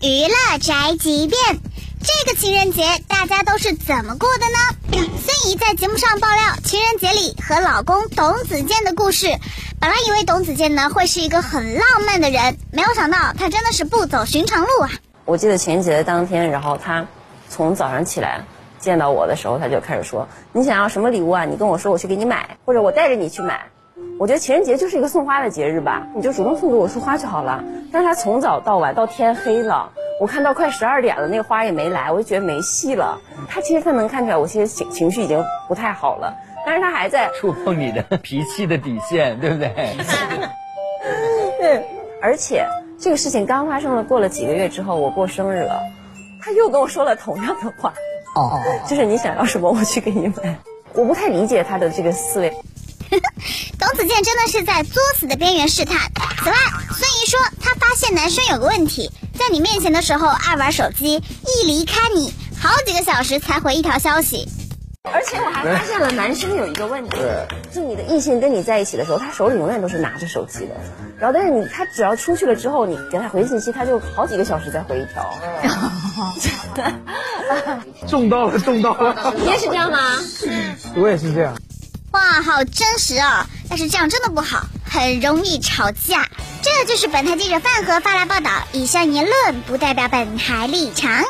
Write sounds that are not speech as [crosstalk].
娱乐宅急便。这个情人节大家都是怎么过的呢？[laughs] 孙怡在节目上爆料情人节里和老公董子健的故事。本来以为董子健呢会是一个很浪漫的人，没有想到他真的是不走寻常路啊！我记得情人节的当天，然后他从早上起来见到我的时候，他就开始说：“你想要什么礼物啊？你跟我说，我去给你买，或者我带着你去买。”我觉得情人节就是一个送花的节日吧，你就主动送给我束花就好了。但是他从早到晚到天黑了，我看到快十二点了，那个花也没来，我就觉得没戏了。他其实他能看出来，我其实情情绪已经不太好了，但是他还在触碰你的 [laughs] 脾气的底线，对不对？[laughs] 对，而且这个事情刚发生了，过了几个月之后，我过生日了，他又跟我说了同样的话，哦，就是你想要什么，我去给你买。我不太理解他的这个思维。[laughs] 董子健真的是在作死的边缘试探。此外，孙怡说她发现男生有个问题，在你面前的时候爱玩手机，一离开你，好几个小时才回一条消息。而且我还发现了男生有一个问题，就你的异性跟你在一起的时候，他手里永远都是拿着手机的。然后，但是你他只要出去了之后，你给他回信息，他就好几个小时再回一条。[laughs] [laughs] 中到了，中到了！你也是这样吗？我也是这样。哇，好真实哦！但是这样真的不好，很容易吵架。这就是本台记者饭盒发来报道，以上言论不代表本台立场。